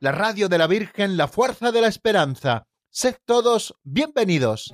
la radio de la Virgen, la fuerza de la esperanza. Sed todos bienvenidos.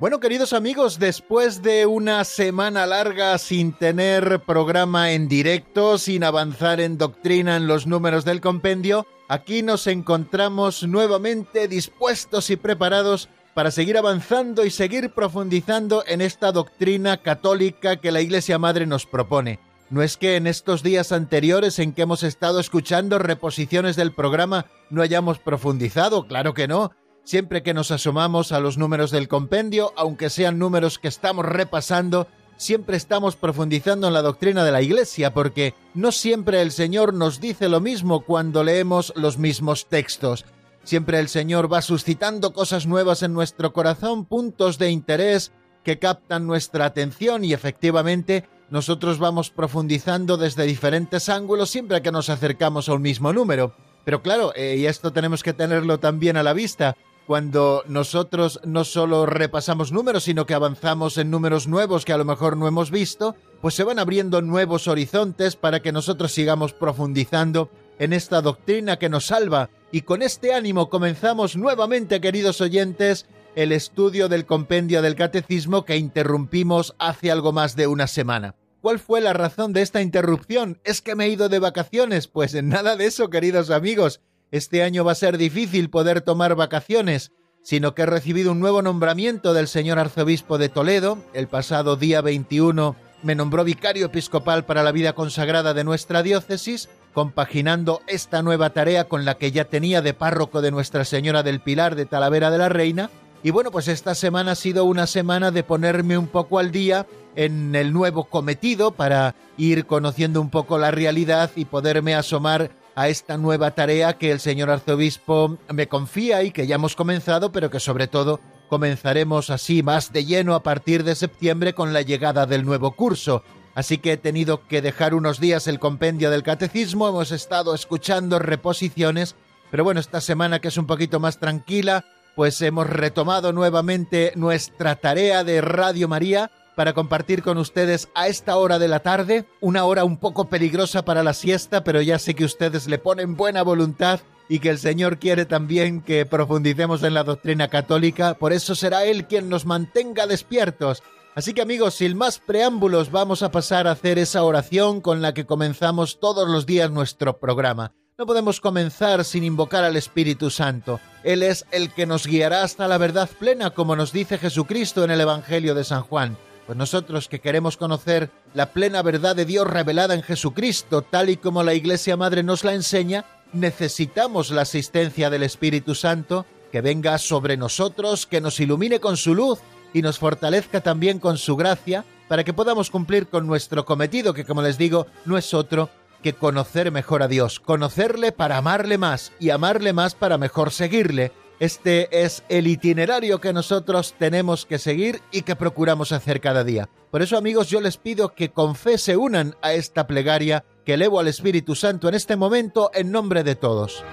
Bueno, queridos amigos, después de una semana larga sin tener programa en directo, sin avanzar en doctrina en los números del compendio, aquí nos encontramos nuevamente dispuestos y preparados para seguir avanzando y seguir profundizando en esta doctrina católica que la Iglesia Madre nos propone. No es que en estos días anteriores en que hemos estado escuchando reposiciones del programa no hayamos profundizado, claro que no, Siempre que nos asomamos a los números del compendio, aunque sean números que estamos repasando, siempre estamos profundizando en la doctrina de la Iglesia, porque no siempre el Señor nos dice lo mismo cuando leemos los mismos textos. Siempre el Señor va suscitando cosas nuevas en nuestro corazón, puntos de interés que captan nuestra atención y efectivamente nosotros vamos profundizando desde diferentes ángulos siempre que nos acercamos a un mismo número. Pero claro, eh, y esto tenemos que tenerlo también a la vista, cuando nosotros no solo repasamos números, sino que avanzamos en números nuevos que a lo mejor no hemos visto, pues se van abriendo nuevos horizontes para que nosotros sigamos profundizando en esta doctrina que nos salva. Y con este ánimo comenzamos nuevamente, queridos oyentes, el estudio del compendio del catecismo que interrumpimos hace algo más de una semana. ¿Cuál fue la razón de esta interrupción? ¿Es que me he ido de vacaciones? Pues en nada de eso, queridos amigos este año va a ser difícil poder tomar vacaciones, sino que he recibido un nuevo nombramiento del señor arzobispo de Toledo. El pasado día 21 me nombró vicario episcopal para la vida consagrada de nuestra diócesis, compaginando esta nueva tarea con la que ya tenía de párroco de Nuestra Señora del Pilar de Talavera de la Reina. Y bueno, pues esta semana ha sido una semana de ponerme un poco al día en el nuevo cometido para ir conociendo un poco la realidad y poderme asomar a esta nueva tarea que el señor arzobispo me confía y que ya hemos comenzado, pero que sobre todo comenzaremos así más de lleno a partir de septiembre con la llegada del nuevo curso. Así que he tenido que dejar unos días el compendio del catecismo, hemos estado escuchando reposiciones, pero bueno, esta semana que es un poquito más tranquila, pues hemos retomado nuevamente nuestra tarea de Radio María para compartir con ustedes a esta hora de la tarde, una hora un poco peligrosa para la siesta, pero ya sé que ustedes le ponen buena voluntad y que el Señor quiere también que profundicemos en la doctrina católica, por eso será Él quien nos mantenga despiertos. Así que amigos, sin más preámbulos, vamos a pasar a hacer esa oración con la que comenzamos todos los días nuestro programa. No podemos comenzar sin invocar al Espíritu Santo. Él es el que nos guiará hasta la verdad plena, como nos dice Jesucristo en el Evangelio de San Juan. Pues nosotros que queremos conocer la plena verdad de Dios revelada en Jesucristo, tal y como la Iglesia Madre nos la enseña, necesitamos la asistencia del Espíritu Santo que venga sobre nosotros, que nos ilumine con su luz y nos fortalezca también con su gracia para que podamos cumplir con nuestro cometido, que como les digo, no es otro que conocer mejor a Dios, conocerle para amarle más y amarle más para mejor seguirle, este es el itinerario que nosotros tenemos que seguir y que procuramos hacer cada día. Por eso amigos yo les pido que con fe se unan a esta plegaria que elevo al Espíritu Santo en este momento en nombre de todos.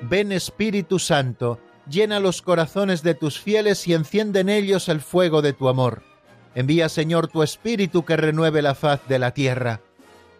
Ven Espíritu Santo, llena los corazones de tus fieles y enciende en ellos el fuego de tu amor. Envía Señor tu Espíritu que renueve la faz de la tierra.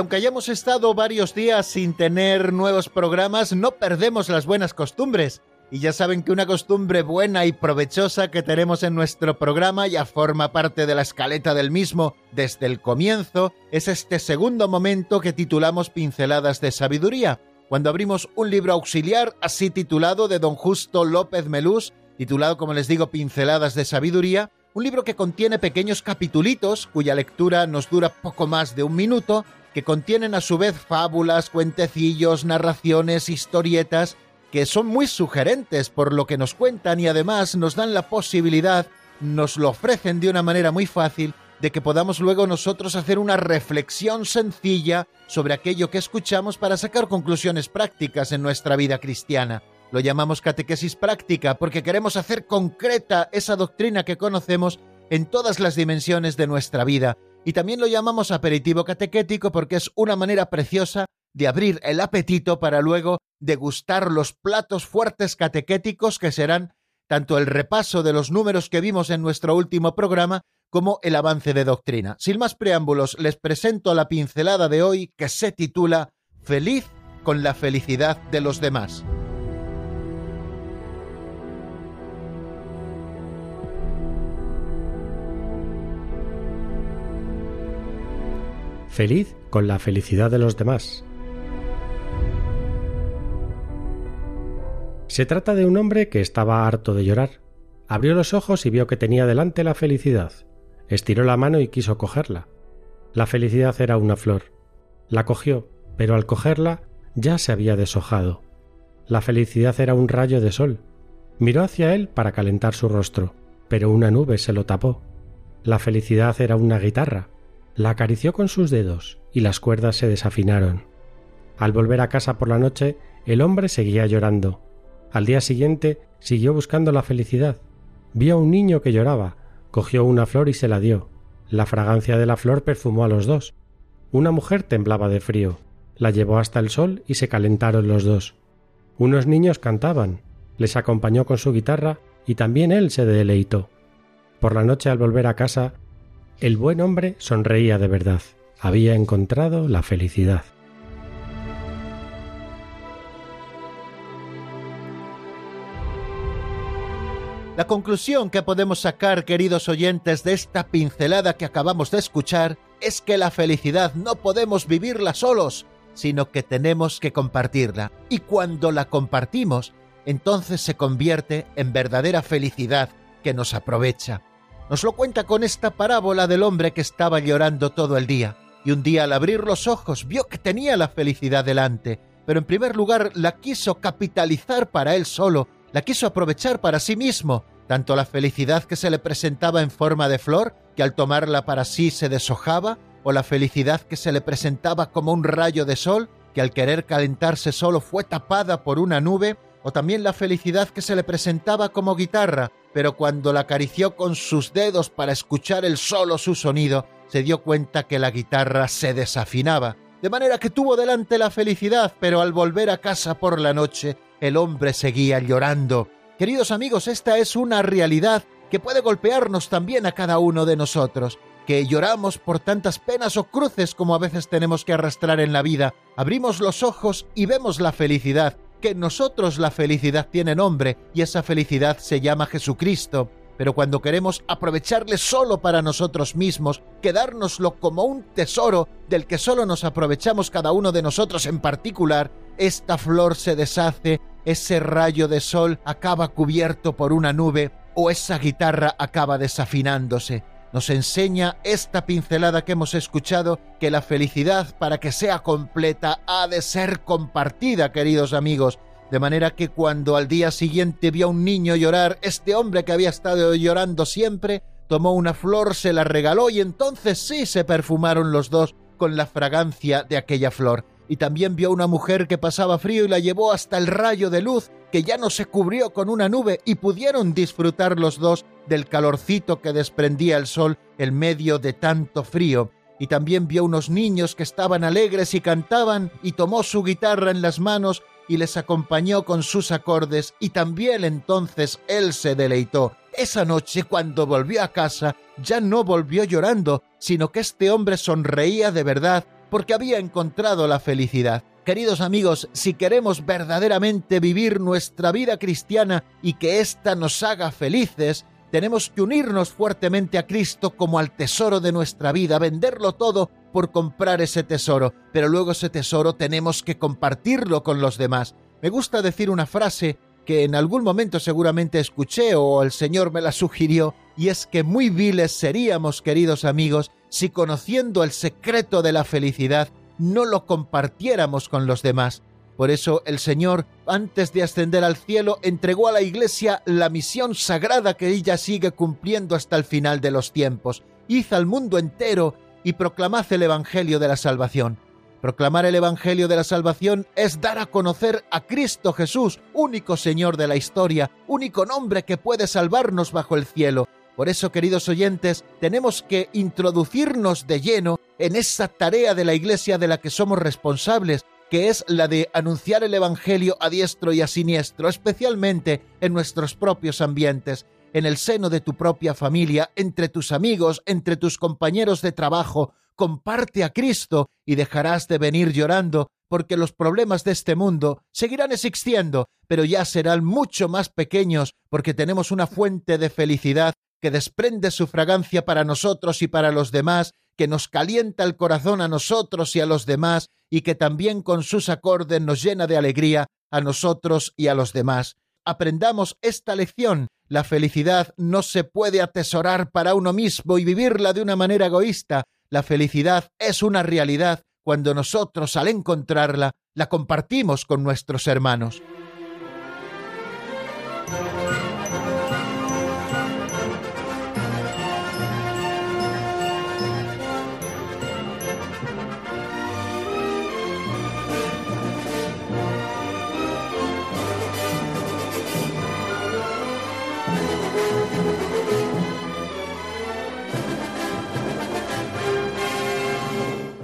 Aunque hayamos estado varios días sin tener nuevos programas, no perdemos las buenas costumbres. Y ya saben que una costumbre buena y provechosa que tenemos en nuestro programa ya forma parte de la escaleta del mismo desde el comienzo, es este segundo momento que titulamos Pinceladas de Sabiduría, cuando abrimos un libro auxiliar así titulado de don Justo López Melús, titulado como les digo Pinceladas de Sabiduría, un libro que contiene pequeños capitulitos cuya lectura nos dura poco más de un minuto, que contienen a su vez fábulas, cuentecillos, narraciones, historietas, que son muy sugerentes por lo que nos cuentan y además nos dan la posibilidad, nos lo ofrecen de una manera muy fácil, de que podamos luego nosotros hacer una reflexión sencilla sobre aquello que escuchamos para sacar conclusiones prácticas en nuestra vida cristiana. Lo llamamos catequesis práctica porque queremos hacer concreta esa doctrina que conocemos en todas las dimensiones de nuestra vida. Y también lo llamamos aperitivo catequético porque es una manera preciosa de abrir el apetito para luego degustar los platos fuertes catequéticos que serán tanto el repaso de los números que vimos en nuestro último programa como el avance de doctrina. Sin más preámbulos, les presento la pincelada de hoy que se titula Feliz con la felicidad de los demás. Feliz con la felicidad de los demás. Se trata de un hombre que estaba harto de llorar. Abrió los ojos y vio que tenía delante la felicidad. Estiró la mano y quiso cogerla. La felicidad era una flor. La cogió, pero al cogerla ya se había deshojado. La felicidad era un rayo de sol. Miró hacia él para calentar su rostro, pero una nube se lo tapó. La felicidad era una guitarra. La acarició con sus dedos y las cuerdas se desafinaron. Al volver a casa por la noche, el hombre seguía llorando. Al día siguiente siguió buscando la felicidad. Vio a un niño que lloraba, cogió una flor y se la dio. La fragancia de la flor perfumó a los dos. Una mujer temblaba de frío. La llevó hasta el sol y se calentaron los dos. Unos niños cantaban. Les acompañó con su guitarra y también él se deleitó. Por la noche al volver a casa, el buen hombre sonreía de verdad. Había encontrado la felicidad. La conclusión que podemos sacar, queridos oyentes, de esta pincelada que acabamos de escuchar es que la felicidad no podemos vivirla solos, sino que tenemos que compartirla. Y cuando la compartimos, entonces se convierte en verdadera felicidad que nos aprovecha. Nos lo cuenta con esta parábola del hombre que estaba llorando todo el día, y un día al abrir los ojos vio que tenía la felicidad delante, pero en primer lugar la quiso capitalizar para él solo, la quiso aprovechar para sí mismo, tanto la felicidad que se le presentaba en forma de flor, que al tomarla para sí se deshojaba, o la felicidad que se le presentaba como un rayo de sol, que al querer calentarse solo fue tapada por una nube, o también la felicidad que se le presentaba como guitarra, pero cuando la acarició con sus dedos para escuchar el solo su sonido, se dio cuenta que la guitarra se desafinaba, de manera que tuvo delante la felicidad, pero al volver a casa por la noche, el hombre seguía llorando, Queridos amigos, esta es una realidad que puede golpearnos también a cada uno de nosotros, que lloramos por tantas penas o cruces como a veces tenemos que arrastrar en la vida, abrimos los ojos y vemos la felicidad, que en nosotros la felicidad tiene nombre y esa felicidad se llama Jesucristo, pero cuando queremos aprovecharle solo para nosotros mismos, quedárnoslo como un tesoro del que solo nos aprovechamos cada uno de nosotros en particular, esta flor se deshace ese rayo de sol acaba cubierto por una nube o esa guitarra acaba desafinándose. Nos enseña esta pincelada que hemos escuchado que la felicidad para que sea completa ha de ser compartida, queridos amigos, de manera que cuando al día siguiente vio a un niño llorar, este hombre que había estado llorando siempre, tomó una flor, se la regaló y entonces sí se perfumaron los dos con la fragancia de aquella flor. Y también vio una mujer que pasaba frío y la llevó hasta el rayo de luz que ya no se cubrió con una nube y pudieron disfrutar los dos del calorcito que desprendía el sol en medio de tanto frío. Y también vio unos niños que estaban alegres y cantaban y tomó su guitarra en las manos y les acompañó con sus acordes y también entonces él se deleitó. Esa noche cuando volvió a casa ya no volvió llorando, sino que este hombre sonreía de verdad porque había encontrado la felicidad. Queridos amigos, si queremos verdaderamente vivir nuestra vida cristiana y que ésta nos haga felices, tenemos que unirnos fuertemente a Cristo como al tesoro de nuestra vida, venderlo todo por comprar ese tesoro, pero luego ese tesoro tenemos que compartirlo con los demás. Me gusta decir una frase que en algún momento seguramente escuché o el Señor me la sugirió, y es que muy viles seríamos, queridos amigos, si conociendo el secreto de la felicidad no lo compartiéramos con los demás. Por eso el Señor, antes de ascender al cielo, entregó a la Iglesia la misión sagrada que ella sigue cumpliendo hasta el final de los tiempos. Hizo al mundo entero y proclamad el Evangelio de la salvación. Proclamar el Evangelio de la Salvación es dar a conocer a Cristo Jesús, único Señor de la historia, único nombre que puede salvarnos bajo el cielo. Por eso, queridos oyentes, tenemos que introducirnos de lleno en esa tarea de la Iglesia de la que somos responsables, que es la de anunciar el Evangelio a diestro y a siniestro, especialmente en nuestros propios ambientes, en el seno de tu propia familia, entre tus amigos, entre tus compañeros de trabajo, comparte a Cristo y dejarás de venir llorando, porque los problemas de este mundo seguirán existiendo, pero ya serán mucho más pequeños, porque tenemos una fuente de felicidad que desprende su fragancia para nosotros y para los demás, que nos calienta el corazón a nosotros y a los demás, y que también con sus acordes nos llena de alegría a nosotros y a los demás. Aprendamos esta lección. La felicidad no se puede atesorar para uno mismo y vivirla de una manera egoísta, la felicidad es una realidad cuando nosotros al encontrarla la compartimos con nuestros hermanos.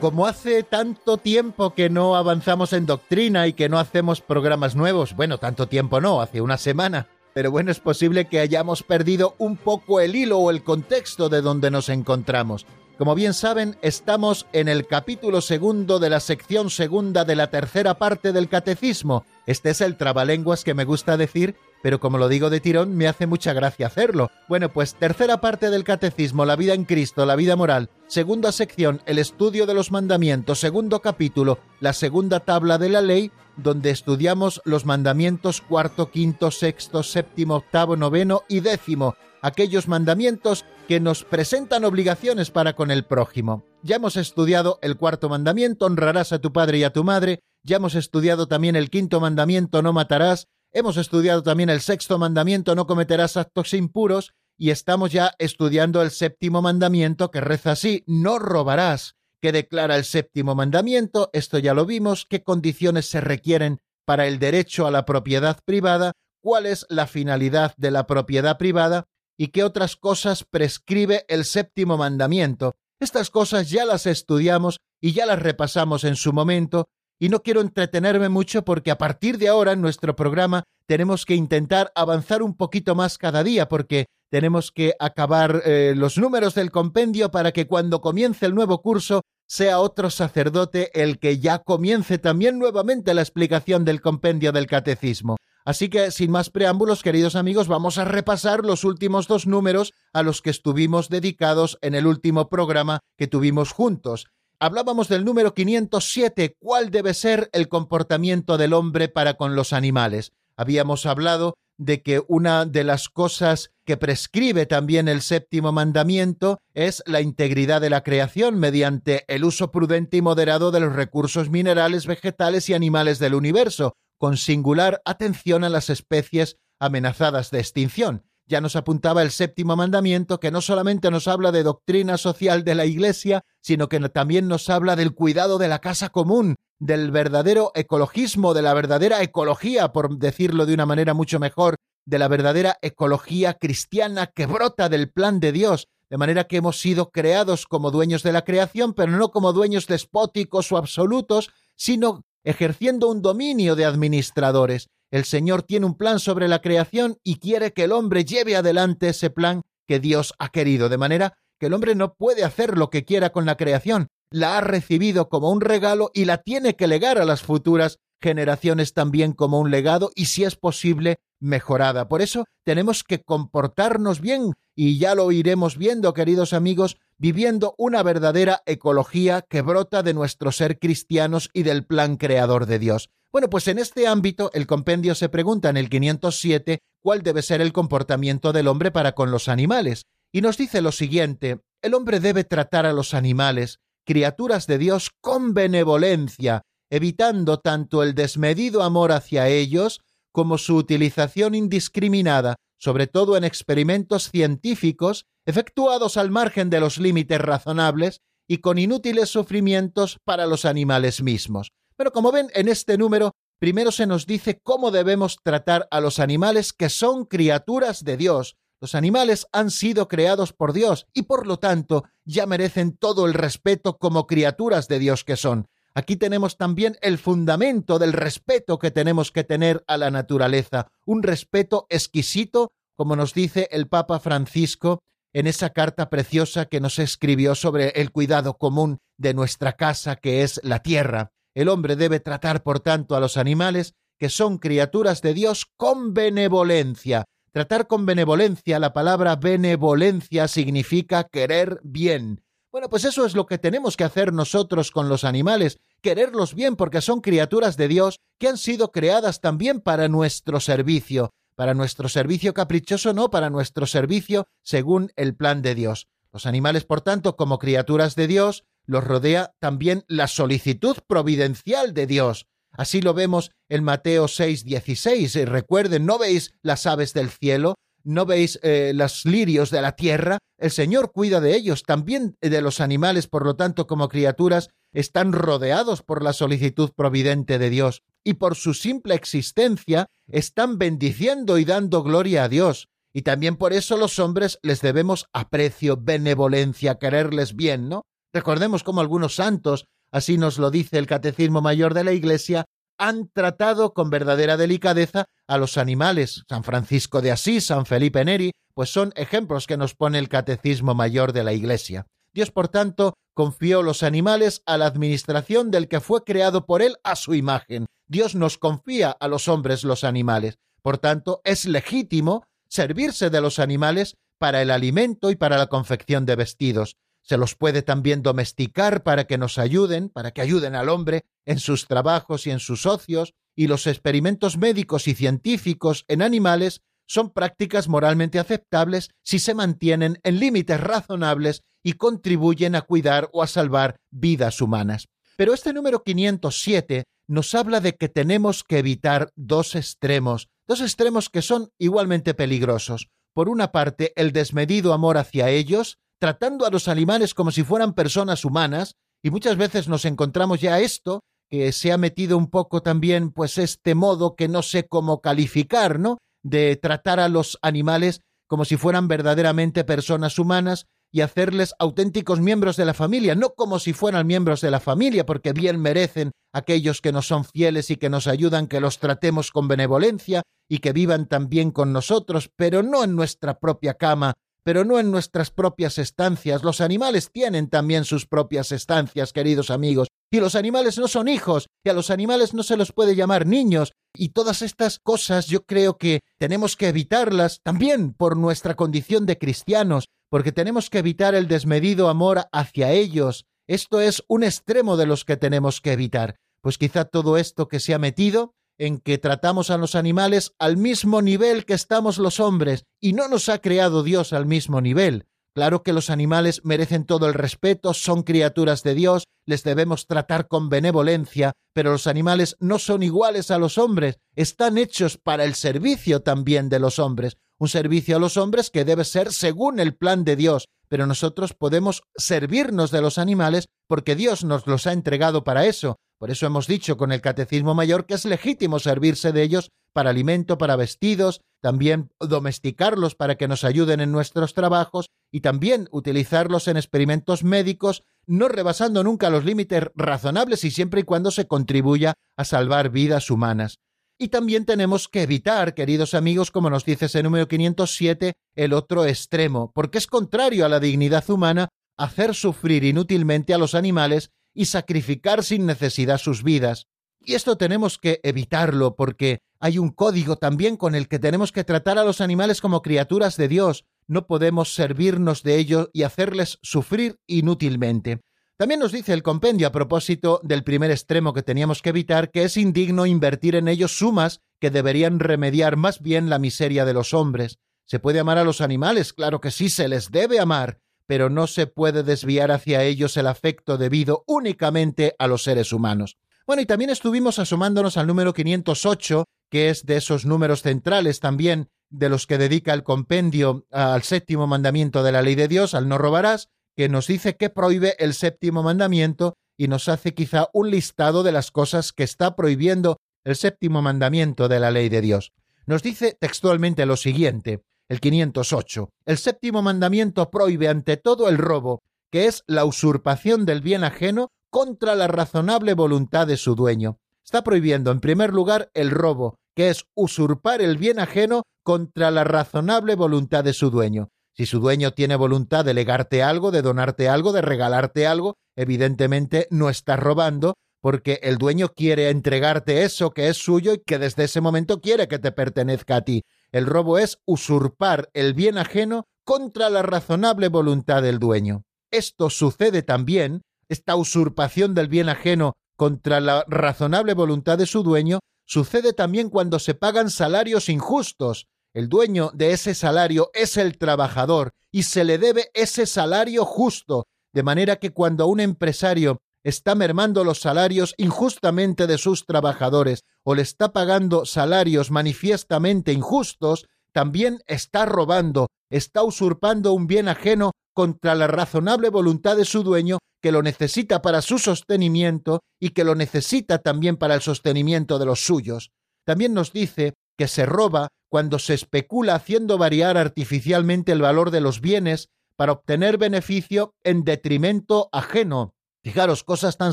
Como hace tanto tiempo que no avanzamos en doctrina y que no hacemos programas nuevos, bueno, tanto tiempo no, hace una semana, pero bueno, es posible que hayamos perdido un poco el hilo o el contexto de donde nos encontramos. Como bien saben, estamos en el capítulo segundo de la sección segunda de la tercera parte del catecismo. Este es el trabalenguas que me gusta decir pero como lo digo de tirón, me hace mucha gracia hacerlo. Bueno, pues tercera parte del catecismo, la vida en Cristo, la vida moral. Segunda sección, el estudio de los mandamientos. Segundo capítulo, la segunda tabla de la ley, donde estudiamos los mandamientos cuarto, quinto, sexto, séptimo, octavo, noveno y décimo. Aquellos mandamientos que nos presentan obligaciones para con el prójimo. Ya hemos estudiado el cuarto mandamiento, honrarás a tu padre y a tu madre. Ya hemos estudiado también el quinto mandamiento, no matarás Hemos estudiado también el sexto mandamiento, no cometerás actos impuros, y estamos ya estudiando el séptimo mandamiento que reza así, no robarás, que declara el séptimo mandamiento, esto ya lo vimos, qué condiciones se requieren para el derecho a la propiedad privada, cuál es la finalidad de la propiedad privada y qué otras cosas prescribe el séptimo mandamiento. Estas cosas ya las estudiamos y ya las repasamos en su momento y no quiero entretenerme mucho porque a partir de ahora en nuestro programa tenemos que intentar avanzar un poquito más cada día porque tenemos que acabar eh, los números del compendio para que cuando comience el nuevo curso sea otro sacerdote el que ya comience también nuevamente la explicación del compendio del catecismo. Así que, sin más preámbulos, queridos amigos, vamos a repasar los últimos dos números a los que estuvimos dedicados en el último programa que tuvimos juntos. Hablábamos del número 507, cuál debe ser el comportamiento del hombre para con los animales. Habíamos hablado de que una de las cosas que prescribe también el séptimo mandamiento es la integridad de la creación mediante el uso prudente y moderado de los recursos minerales, vegetales y animales del universo, con singular atención a las especies amenazadas de extinción. Ya nos apuntaba el séptimo mandamiento, que no solamente nos habla de doctrina social de la Iglesia, sino que también nos habla del cuidado de la casa común, del verdadero ecologismo, de la verdadera ecología, por decirlo de una manera mucho mejor, de la verdadera ecología cristiana que brota del plan de Dios, de manera que hemos sido creados como dueños de la creación, pero no como dueños despóticos o absolutos, sino ejerciendo un dominio de administradores. El Señor tiene un plan sobre la creación y quiere que el hombre lleve adelante ese plan que Dios ha querido, de manera que el hombre no puede hacer lo que quiera con la creación, la ha recibido como un regalo y la tiene que legar a las futuras generaciones también como un legado y si es posible mejorada. Por eso tenemos que comportarnos bien y ya lo iremos viendo, queridos amigos, viviendo una verdadera ecología que brota de nuestro ser cristianos y del plan creador de Dios. Bueno, pues en este ámbito el compendio se pregunta en el 507 cuál debe ser el comportamiento del hombre para con los animales. Y nos dice lo siguiente, el hombre debe tratar a los animales, criaturas de Dios, con benevolencia, evitando tanto el desmedido amor hacia ellos como su utilización indiscriminada, sobre todo en experimentos científicos efectuados al margen de los límites razonables y con inútiles sufrimientos para los animales mismos. Pero como ven, en este número primero se nos dice cómo debemos tratar a los animales que son criaturas de Dios. Los animales han sido creados por Dios y por lo tanto ya merecen todo el respeto como criaturas de Dios que son. Aquí tenemos también el fundamento del respeto que tenemos que tener a la naturaleza, un respeto exquisito, como nos dice el Papa Francisco en esa carta preciosa que nos escribió sobre el cuidado común de nuestra casa que es la tierra. El hombre debe tratar, por tanto, a los animales, que son criaturas de Dios, con benevolencia. Tratar con benevolencia, la palabra benevolencia significa querer bien. Bueno, pues eso es lo que tenemos que hacer nosotros con los animales, quererlos bien porque son criaturas de Dios que han sido creadas también para nuestro servicio, para nuestro servicio caprichoso, no, para nuestro servicio según el plan de Dios. Los animales, por tanto, como criaturas de Dios, los rodea también la solicitud providencial de Dios. Así lo vemos en Mateo 6, 16. Recuerden, ¿no veis las aves del cielo? ¿No veis eh, los lirios de la tierra? El Señor cuida de ellos, también de los animales, por lo tanto, como criaturas, están rodeados por la solicitud providente de Dios y por su simple existencia están bendiciendo y dando gloria a Dios. Y también por eso los hombres les debemos aprecio, benevolencia, quererles bien, ¿no? Recordemos cómo algunos santos, así nos lo dice el Catecismo Mayor de la Iglesia, han tratado con verdadera delicadeza a los animales. San Francisco de Asís, San Felipe Neri, pues son ejemplos que nos pone el Catecismo Mayor de la Iglesia. Dios, por tanto, confió los animales a la administración del que fue creado por él a su imagen. Dios nos confía a los hombres los animales. Por tanto, es legítimo servirse de los animales para el alimento y para la confección de vestidos se los puede también domesticar para que nos ayuden, para que ayuden al hombre en sus trabajos y en sus ocios, y los experimentos médicos y científicos en animales son prácticas moralmente aceptables si se mantienen en límites razonables y contribuyen a cuidar o a salvar vidas humanas. Pero este número 507 nos habla de que tenemos que evitar dos extremos, dos extremos que son igualmente peligrosos. Por una parte, el desmedido amor hacia ellos, tratando a los animales como si fueran personas humanas, y muchas veces nos encontramos ya esto, que se ha metido un poco también, pues este modo que no sé cómo calificar, ¿no? De tratar a los animales como si fueran verdaderamente personas humanas y hacerles auténticos miembros de la familia, no como si fueran miembros de la familia, porque bien merecen aquellos que nos son fieles y que nos ayudan, que los tratemos con benevolencia y que vivan también con nosotros, pero no en nuestra propia cama pero no en nuestras propias estancias. Los animales tienen también sus propias estancias, queridos amigos. Y los animales no son hijos, y a los animales no se los puede llamar niños. Y todas estas cosas yo creo que tenemos que evitarlas también por nuestra condición de cristianos, porque tenemos que evitar el desmedido amor hacia ellos. Esto es un extremo de los que tenemos que evitar. Pues quizá todo esto que se ha metido en que tratamos a los animales al mismo nivel que estamos los hombres, y no nos ha creado Dios al mismo nivel. Claro que los animales merecen todo el respeto, son criaturas de Dios, les debemos tratar con benevolencia, pero los animales no son iguales a los hombres, están hechos para el servicio también de los hombres, un servicio a los hombres que debe ser según el plan de Dios, pero nosotros podemos servirnos de los animales porque Dios nos los ha entregado para eso, por eso hemos dicho con el Catecismo Mayor que es legítimo servirse de ellos para alimento, para vestidos, también domesticarlos para que nos ayuden en nuestros trabajos y también utilizarlos en experimentos médicos, no rebasando nunca los límites razonables y siempre y cuando se contribuya a salvar vidas humanas. Y también tenemos que evitar, queridos amigos, como nos dice ese número 507, el otro extremo, porque es contrario a la dignidad humana hacer sufrir inútilmente a los animales y sacrificar sin necesidad sus vidas. Y esto tenemos que evitarlo porque hay un código también con el que tenemos que tratar a los animales como criaturas de Dios. No podemos servirnos de ellos y hacerles sufrir inútilmente. También nos dice el compendio a propósito del primer extremo que teníamos que evitar, que es indigno invertir en ellos sumas que deberían remediar más bien la miseria de los hombres. ¿Se puede amar a los animales? Claro que sí, se les debe amar, pero no se puede desviar hacia ellos el afecto debido únicamente a los seres humanos. Bueno, y también estuvimos asomándonos al número 508, que es de esos números centrales también de los que dedica el compendio al séptimo mandamiento de la ley de Dios, al no robarás, que nos dice que prohíbe el séptimo mandamiento y nos hace quizá un listado de las cosas que está prohibiendo el séptimo mandamiento de la ley de Dios. Nos dice textualmente lo siguiente, el 508. El séptimo mandamiento prohíbe ante todo el robo, que es la usurpación del bien ajeno contra la razonable voluntad de su dueño. Está prohibiendo, en primer lugar, el robo, que es usurpar el bien ajeno contra la razonable voluntad de su dueño. Si su dueño tiene voluntad de legarte algo, de donarte algo, de regalarte algo, evidentemente no está robando, porque el dueño quiere entregarte eso que es suyo y que desde ese momento quiere que te pertenezca a ti. El robo es usurpar el bien ajeno contra la razonable voluntad del dueño. Esto sucede también, esta usurpación del bien ajeno contra la razonable voluntad de su dueño, sucede también cuando se pagan salarios injustos. El dueño de ese salario es el trabajador y se le debe ese salario justo, de manera que cuando un empresario está mermando los salarios injustamente de sus trabajadores o le está pagando salarios manifiestamente injustos, también está robando, está usurpando un bien ajeno contra la razonable voluntad de su dueño que lo necesita para su sostenimiento y que lo necesita también para el sostenimiento de los suyos. También nos dice que se roba cuando se especula haciendo variar artificialmente el valor de los bienes para obtener beneficio en detrimento ajeno, Fijaros, cosas tan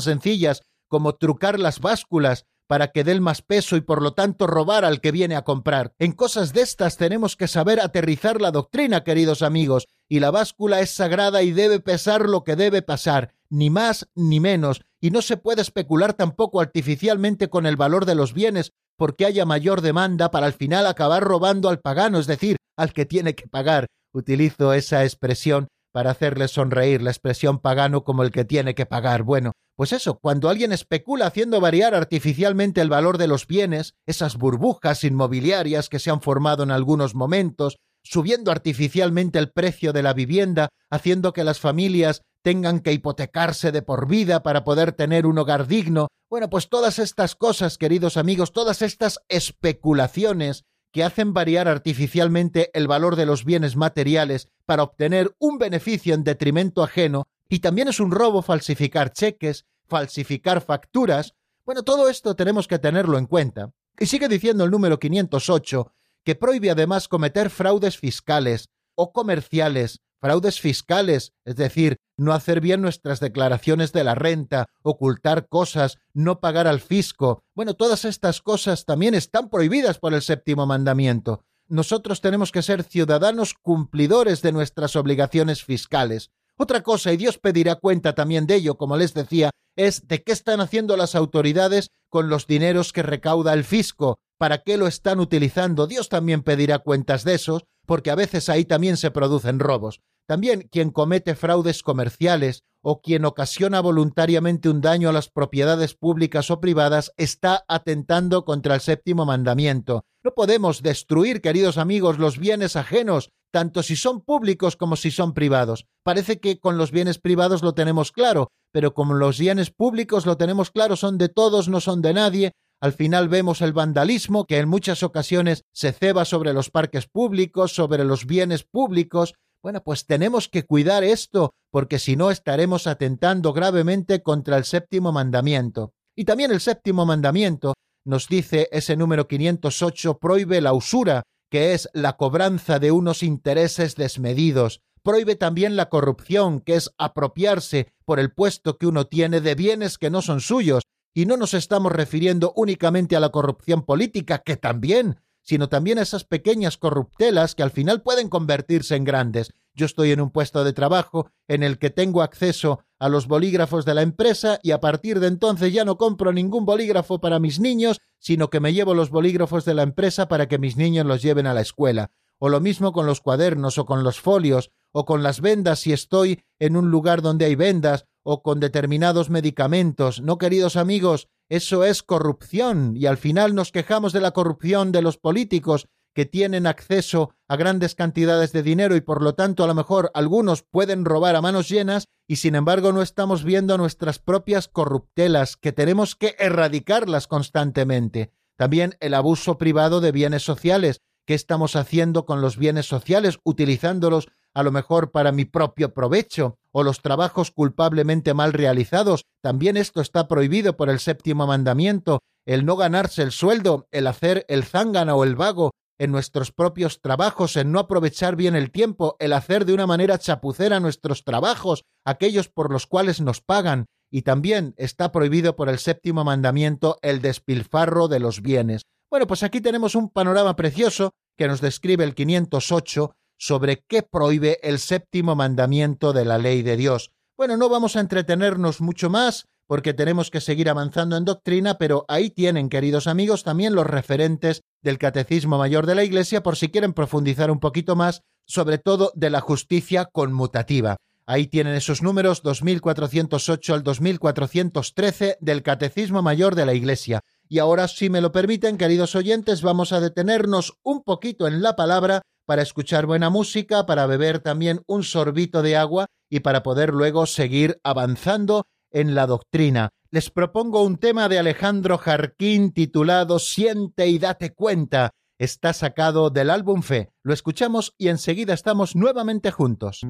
sencillas como trucar las básculas para que den más peso y por lo tanto robar al que viene a comprar. En cosas de estas tenemos que saber aterrizar la doctrina, queridos amigos, y la báscula es sagrada y debe pesar lo que debe pasar, ni más ni menos, y no se puede especular tampoco artificialmente con el valor de los bienes porque haya mayor demanda para al final acabar robando al pagano, es decir, al que tiene que pagar. Utilizo esa expresión para hacerle sonreír la expresión pagano como el que tiene que pagar. Bueno, pues eso, cuando alguien especula haciendo variar artificialmente el valor de los bienes, esas burbujas inmobiliarias que se han formado en algunos momentos, subiendo artificialmente el precio de la vivienda, haciendo que las familias tengan que hipotecarse de por vida para poder tener un hogar digno. Bueno, pues todas estas cosas, queridos amigos, todas estas especulaciones que hacen variar artificialmente el valor de los bienes materiales para obtener un beneficio en detrimento ajeno, y también es un robo falsificar cheques, falsificar facturas. Bueno, todo esto tenemos que tenerlo en cuenta. Y sigue diciendo el número 508 que prohíbe además cometer fraudes fiscales o comerciales fraudes fiscales, es decir, no hacer bien nuestras declaraciones de la renta, ocultar cosas, no pagar al fisco. Bueno, todas estas cosas también están prohibidas por el séptimo mandamiento. Nosotros tenemos que ser ciudadanos cumplidores de nuestras obligaciones fiscales. Otra cosa, y Dios pedirá cuenta también de ello, como les decía, es de qué están haciendo las autoridades con los dineros que recauda el fisco, para qué lo están utilizando. Dios también pedirá cuentas de esos, porque a veces ahí también se producen robos. También quien comete fraudes comerciales o quien ocasiona voluntariamente un daño a las propiedades públicas o privadas está atentando contra el séptimo mandamiento. No podemos destruir, queridos amigos, los bienes ajenos, tanto si son públicos como si son privados. Parece que con los bienes privados lo tenemos claro, pero como los bienes públicos lo tenemos claro, son de todos, no son de nadie, al final vemos el vandalismo que en muchas ocasiones se ceba sobre los parques públicos, sobre los bienes públicos. Bueno, pues tenemos que cuidar esto, porque si no estaremos atentando gravemente contra el séptimo mandamiento. Y también el séptimo mandamiento nos dice ese número 508 prohíbe la usura, que es la cobranza de unos intereses desmedidos. Prohíbe también la corrupción, que es apropiarse por el puesto que uno tiene de bienes que no son suyos, y no nos estamos refiriendo únicamente a la corrupción política, que también, sino también esas pequeñas corruptelas que al final pueden convertirse en grandes. yo estoy en un puesto de trabajo en el que tengo acceso a los bolígrafos de la empresa y a partir de entonces ya no compro ningún bolígrafo para mis niños, sino que me llevo los bolígrafos de la empresa para que mis niños los lleven a la escuela. O lo mismo con los cuadernos o con los folios o con las vendas si estoy en un lugar donde hay vendas o con determinados medicamentos. No, queridos amigos, eso es corrupción y al final nos quejamos de la corrupción de los políticos que tienen acceso a grandes cantidades de dinero y por lo tanto a lo mejor algunos pueden robar a manos llenas y sin embargo no estamos viendo nuestras propias corruptelas que tenemos que erradicarlas constantemente. También el abuso privado de bienes sociales. ¿Qué estamos haciendo con los bienes sociales? Utilizándolos a lo mejor para mi propio provecho, o los trabajos culpablemente mal realizados. También esto está prohibido por el séptimo mandamiento, el no ganarse el sueldo, el hacer el zángana o el vago, en nuestros propios trabajos, en no aprovechar bien el tiempo, el hacer de una manera chapucera nuestros trabajos, aquellos por los cuales nos pagan, y también está prohibido por el séptimo mandamiento el despilfarro de los bienes. Bueno, pues aquí tenemos un panorama precioso que nos describe el 508 sobre qué prohíbe el séptimo mandamiento de la ley de Dios. Bueno, no vamos a entretenernos mucho más, porque tenemos que seguir avanzando en doctrina, pero ahí tienen, queridos amigos, también los referentes del Catecismo Mayor de la Iglesia por si quieren profundizar un poquito más, sobre todo de la justicia conmutativa. Ahí tienen esos números 2408 al 2413 del Catecismo Mayor de la Iglesia. Y ahora, si me lo permiten, queridos oyentes, vamos a detenernos un poquito en la palabra para escuchar buena música, para beber también un sorbito de agua y para poder luego seguir avanzando en la doctrina. Les propongo un tema de Alejandro Jarquín titulado Siente y date cuenta. Está sacado del álbum Fe. Lo escuchamos y enseguida estamos nuevamente juntos.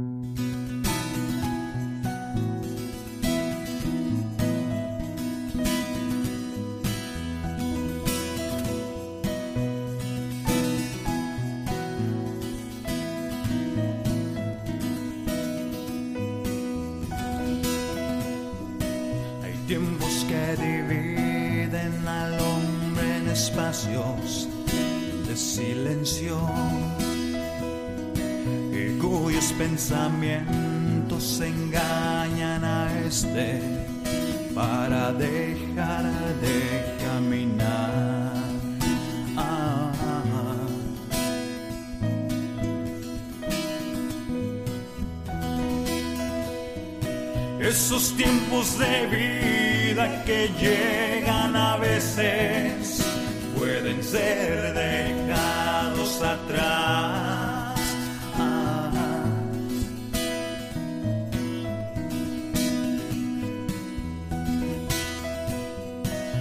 Espacios de silencio y cuyos pensamientos engañan a este para dejar de caminar. Ah, Esos tiempos de vida que llegan a veces pueden ser dejados atrás.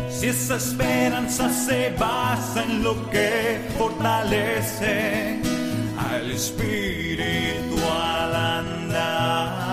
Si esa esperanza se basa en lo que fortalece al espíritu al andar.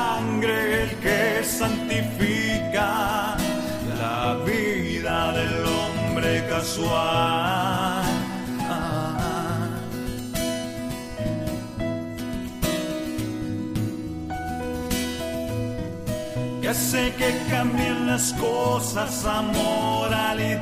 casual. sé que cambien las cosas a moralidades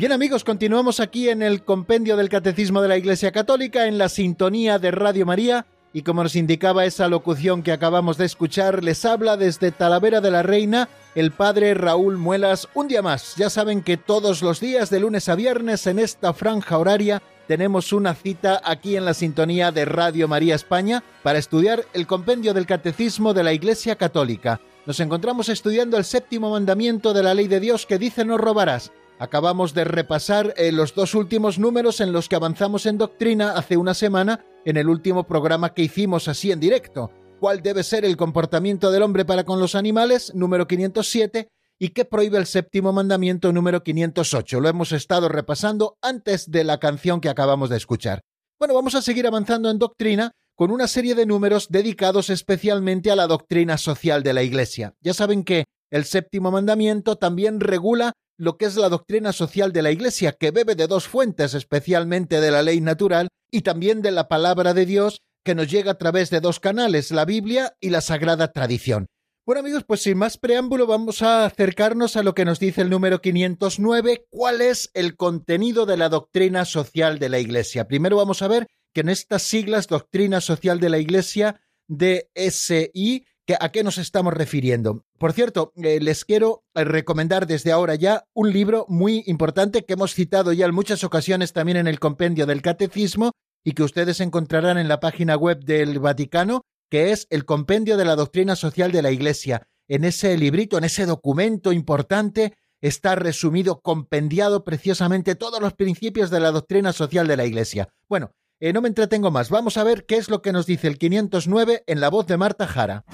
Bien amigos, continuamos aquí en el compendio del Catecismo de la Iglesia Católica en la sintonía de Radio María y como nos indicaba esa locución que acabamos de escuchar, les habla desde Talavera de la Reina el padre Raúl Muelas un día más. Ya saben que todos los días de lunes a viernes en esta franja horaria tenemos una cita aquí en la sintonía de Radio María España para estudiar el compendio del Catecismo de la Iglesia Católica. Nos encontramos estudiando el séptimo mandamiento de la ley de Dios que dice no robarás. Acabamos de repasar eh, los dos últimos números en los que avanzamos en doctrina hace una semana en el último programa que hicimos así en directo. ¿Cuál debe ser el comportamiento del hombre para con los animales? Número 507. ¿Y qué prohíbe el séptimo mandamiento número 508? Lo hemos estado repasando antes de la canción que acabamos de escuchar. Bueno, vamos a seguir avanzando en doctrina con una serie de números dedicados especialmente a la doctrina social de la Iglesia. Ya saben que el séptimo mandamiento también regula lo que es la doctrina social de la Iglesia, que bebe de dos fuentes, especialmente de la ley natural y también de la palabra de Dios, que nos llega a través de dos canales, la Biblia y la Sagrada Tradición. Bueno amigos, pues sin más preámbulo vamos a acercarnos a lo que nos dice el número 509, cuál es el contenido de la doctrina social de la Iglesia. Primero vamos a ver que en estas siglas, doctrina social de la Iglesia, DSI, ¿A qué nos estamos refiriendo? Por cierto, eh, les quiero eh, recomendar desde ahora ya un libro muy importante que hemos citado ya en muchas ocasiones también en el compendio del Catecismo y que ustedes encontrarán en la página web del Vaticano, que es el Compendio de la Doctrina Social de la Iglesia. En ese librito, en ese documento importante, está resumido, compendiado preciosamente todos los principios de la doctrina social de la Iglesia. Bueno, eh, no me entretengo más, vamos a ver qué es lo que nos dice el 509 en la voz de Marta Jara.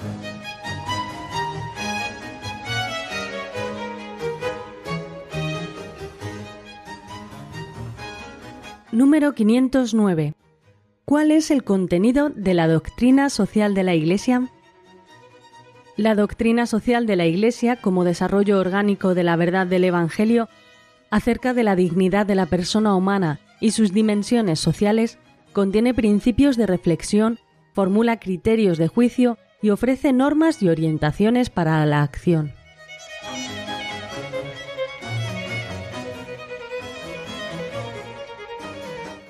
Número 509. ¿Cuál es el contenido de la doctrina social de la Iglesia? La doctrina social de la Iglesia, como desarrollo orgánico de la verdad del Evangelio, acerca de la dignidad de la persona humana y sus dimensiones sociales, contiene principios de reflexión, formula criterios de juicio y ofrece normas y orientaciones para la acción.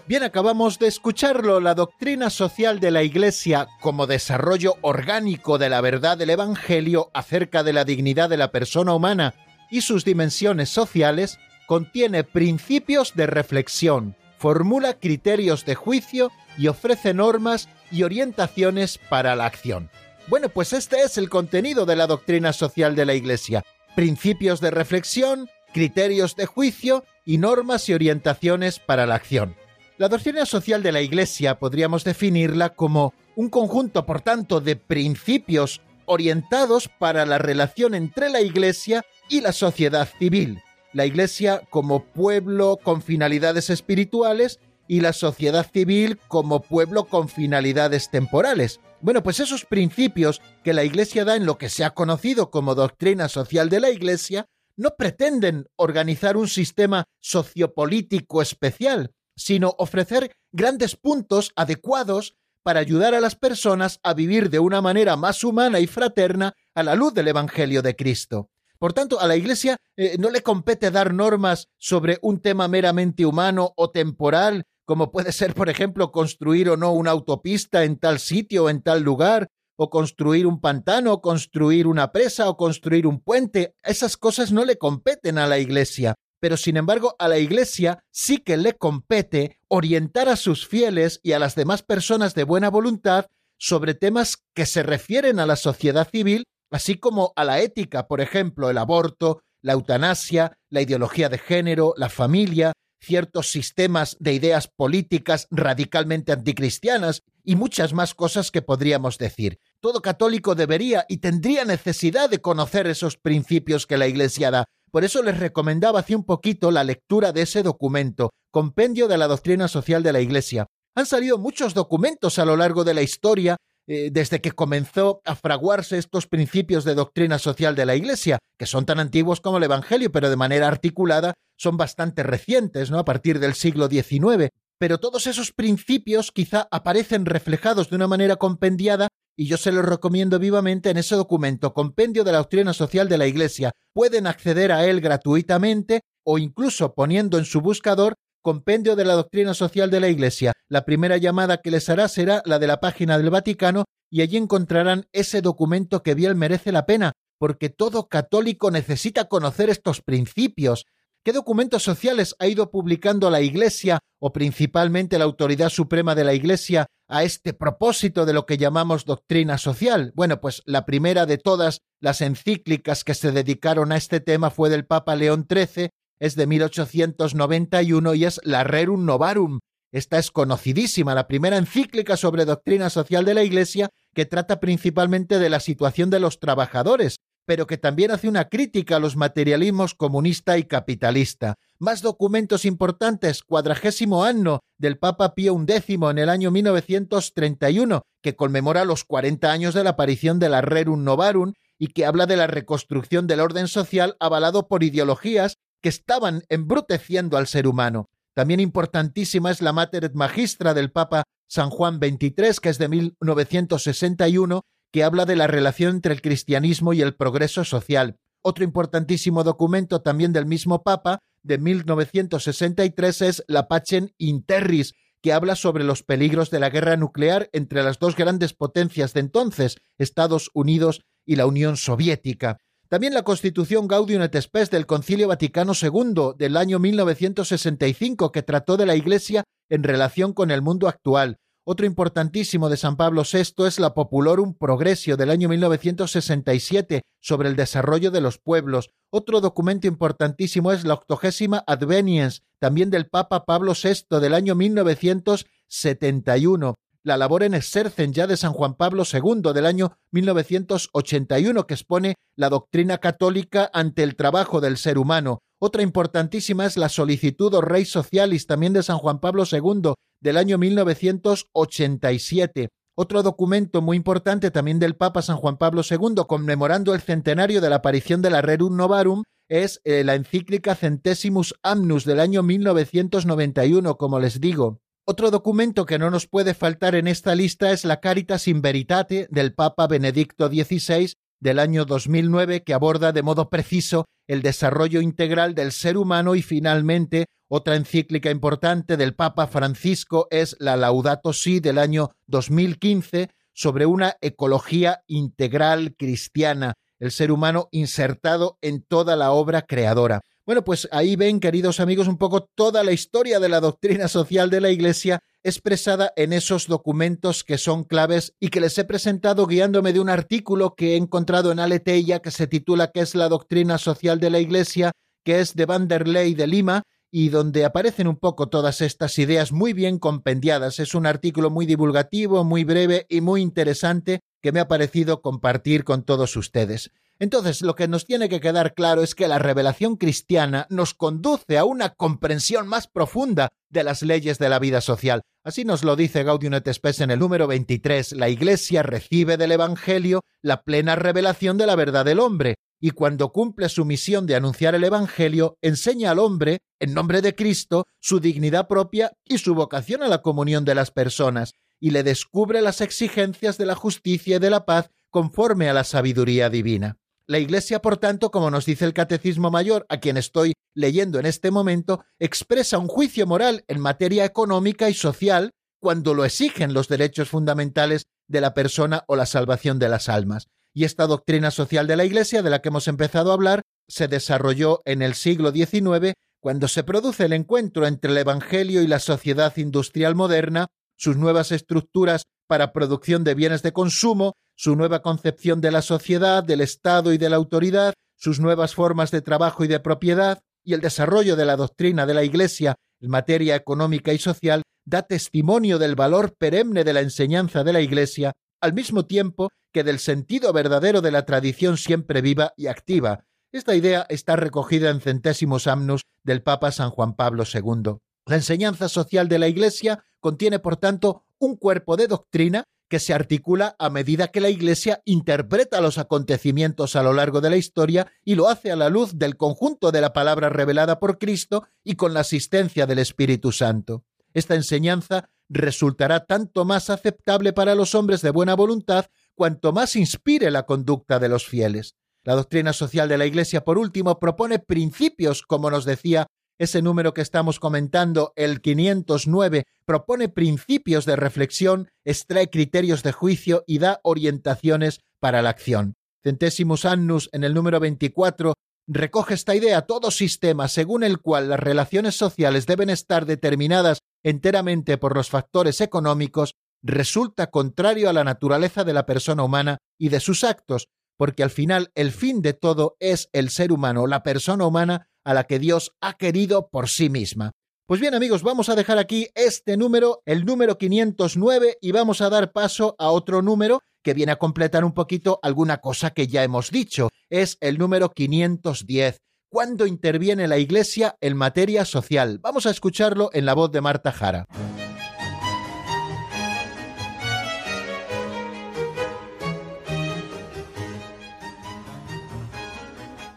Bien, acabamos de escucharlo, la doctrina social de la Iglesia como desarrollo orgánico de la verdad del Evangelio acerca de la dignidad de la persona humana y sus dimensiones sociales, contiene principios de reflexión, formula criterios de juicio y ofrece normas y orientaciones para la acción. Bueno, pues este es el contenido de la doctrina social de la Iglesia. Principios de reflexión, criterios de juicio y normas y orientaciones para la acción. La doctrina social de la Iglesia podríamos definirla como un conjunto, por tanto, de principios orientados para la relación entre la Iglesia y la sociedad civil. La Iglesia como pueblo con finalidades espirituales y la sociedad civil como pueblo con finalidades temporales. Bueno, pues esos principios que la Iglesia da en lo que se ha conocido como doctrina social de la Iglesia no pretenden organizar un sistema sociopolítico especial, sino ofrecer grandes puntos adecuados para ayudar a las personas a vivir de una manera más humana y fraterna a la luz del Evangelio de Cristo. Por tanto, a la Iglesia eh, no le compete dar normas sobre un tema meramente humano o temporal, como puede ser, por ejemplo, construir o no una autopista en tal sitio o en tal lugar, o construir un pantano, o construir una presa, o construir un puente. Esas cosas no le competen a la Iglesia pero sin embargo a la Iglesia sí que le compete orientar a sus fieles y a las demás personas de buena voluntad sobre temas que se refieren a la sociedad civil, así como a la ética, por ejemplo, el aborto, la eutanasia, la ideología de género, la familia, ciertos sistemas de ideas políticas radicalmente anticristianas y muchas más cosas que podríamos decir. Todo católico debería y tendría necesidad de conocer esos principios que la Iglesia da, por eso les recomendaba hace un poquito la lectura de ese documento, Compendio de la Doctrina Social de la Iglesia. Han salido muchos documentos a lo largo de la historia eh, desde que comenzó a fraguarse estos principios de doctrina social de la Iglesia, que son tan antiguos como el Evangelio, pero de manera articulada son bastante recientes, ¿no? A partir del siglo XIX. Pero todos esos principios quizá aparecen reflejados de una manera compendiada y yo se los recomiendo vivamente en ese documento, Compendio de la Doctrina Social de la Iglesia. Pueden acceder a él gratuitamente o incluso poniendo en su buscador Compendio de la Doctrina Social de la Iglesia. La primera llamada que les hará será la de la página del Vaticano y allí encontrarán ese documento que bien merece la pena, porque todo católico necesita conocer estos principios. ¿Qué documentos sociales ha ido publicando la Iglesia o principalmente la Autoridad Suprema de la Iglesia a este propósito de lo que llamamos doctrina social? Bueno, pues la primera de todas las encíclicas que se dedicaron a este tema fue del Papa León XIII es de 1891 y es la Rerum Novarum. Esta es conocidísima, la primera encíclica sobre doctrina social de la Iglesia que trata principalmente de la situación de los trabajadores, pero que también hace una crítica a los materialismos comunista y capitalista. Más documentos importantes, cuadragésimo año del Papa Pío X en el año 1931, que conmemora los 40 años de la aparición de la Rerum Novarum y que habla de la reconstrucción del orden social avalado por ideologías que estaban embruteciendo al ser humano. También importantísima es la Mater et Magistra del Papa San Juan XXIII, que es de 1961, que habla de la relación entre el cristianismo y el progreso social. Otro importantísimo documento también del mismo Papa, de 1963, es la Pacem Interris, que habla sobre los peligros de la guerra nuclear entre las dos grandes potencias de entonces, Estados Unidos y la Unión Soviética. También la Constitución Gaudium et Spes del Concilio Vaticano II del año 1965 que trató de la Iglesia en relación con el mundo actual. Otro importantísimo de San Pablo VI es la Populorum Progressio del año 1967 sobre el desarrollo de los pueblos. Otro documento importantísimo es la Octogésima Adveniens, también del Papa Pablo VI del año 1971 la labor en Exercen ya de San Juan Pablo II del año 1981 que expone la doctrina católica ante el trabajo del ser humano. Otra importantísima es la solicitud o Rey Socialis también de San Juan Pablo II del año 1987. Otro documento muy importante también del Papa San Juan Pablo II conmemorando el centenario de la aparición de la Rerum Novarum es eh, la encíclica Centesimus Amnus del año 1991, como les digo. Otro documento que no nos puede faltar en esta lista es la Caritas in Veritate del Papa Benedicto XVI del año 2009 que aborda de modo preciso el desarrollo integral del ser humano y finalmente otra encíclica importante del Papa Francisco es la Laudato Si del año 2015 sobre una ecología integral cristiana, el ser humano insertado en toda la obra creadora. Bueno, pues ahí ven, queridos amigos, un poco toda la historia de la doctrina social de la Iglesia expresada en esos documentos que son claves y que les he presentado guiándome de un artículo que he encontrado en Aleteia que se titula ¿Qué es la doctrina social de la Iglesia? que es de Vanderlei de Lima y donde aparecen un poco todas estas ideas muy bien compendiadas. Es un artículo muy divulgativo, muy breve y muy interesante que me ha parecido compartir con todos ustedes. Entonces, lo que nos tiene que quedar claro es que la revelación cristiana nos conduce a una comprensión más profunda de las leyes de la vida social. Así nos lo dice Gaudium et Spes en el número 23. La Iglesia recibe del Evangelio la plena revelación de la verdad del hombre, y cuando cumple su misión de anunciar el Evangelio, enseña al hombre, en nombre de Cristo, su dignidad propia y su vocación a la comunión de las personas, y le descubre las exigencias de la justicia y de la paz conforme a la sabiduría divina. La Iglesia, por tanto, como nos dice el Catecismo Mayor, a quien estoy leyendo en este momento, expresa un juicio moral en materia económica y social cuando lo exigen los derechos fundamentales de la persona o la salvación de las almas. Y esta doctrina social de la Iglesia, de la que hemos empezado a hablar, se desarrolló en el siglo XIX, cuando se produce el encuentro entre el Evangelio y la sociedad industrial moderna, sus nuevas estructuras para producción de bienes de consumo, su nueva concepción de la sociedad, del Estado y de la autoridad, sus nuevas formas de trabajo y de propiedad, y el desarrollo de la doctrina de la Iglesia en materia económica y social da testimonio del valor perenne de la enseñanza de la Iglesia, al mismo tiempo que del sentido verdadero de la tradición siempre viva y activa. Esta idea está recogida en Centésimos Amnus del Papa San Juan Pablo II. La enseñanza social de la Iglesia contiene, por tanto, un cuerpo de doctrina que se articula a medida que la Iglesia interpreta los acontecimientos a lo largo de la historia y lo hace a la luz del conjunto de la palabra revelada por Cristo y con la asistencia del Espíritu Santo. Esta enseñanza resultará tanto más aceptable para los hombres de buena voluntad cuanto más inspire la conducta de los fieles. La doctrina social de la Iglesia, por último, propone principios, como nos decía ese número que estamos comentando, el 509, propone principios de reflexión, extrae criterios de juicio y da orientaciones para la acción. Centésimos Annus, en el número 24, recoge esta idea, todo sistema según el cual las relaciones sociales deben estar determinadas enteramente por los factores económicos, resulta contrario a la naturaleza de la persona humana y de sus actos, porque al final el fin de todo es el ser humano, la persona humana a la que Dios ha querido por sí misma. Pues bien amigos, vamos a dejar aquí este número, el número 509, y vamos a dar paso a otro número que viene a completar un poquito alguna cosa que ya hemos dicho. Es el número 510. ¿Cuándo interviene la Iglesia en materia social? Vamos a escucharlo en la voz de Marta Jara.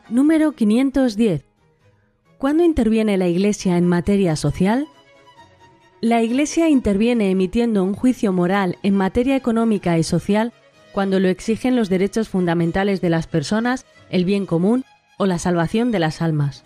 Número 510. ¿Cuándo interviene la Iglesia en materia social? La Iglesia interviene emitiendo un juicio moral en materia económica y social cuando lo exigen los derechos fundamentales de las personas, el bien común o la salvación de las almas.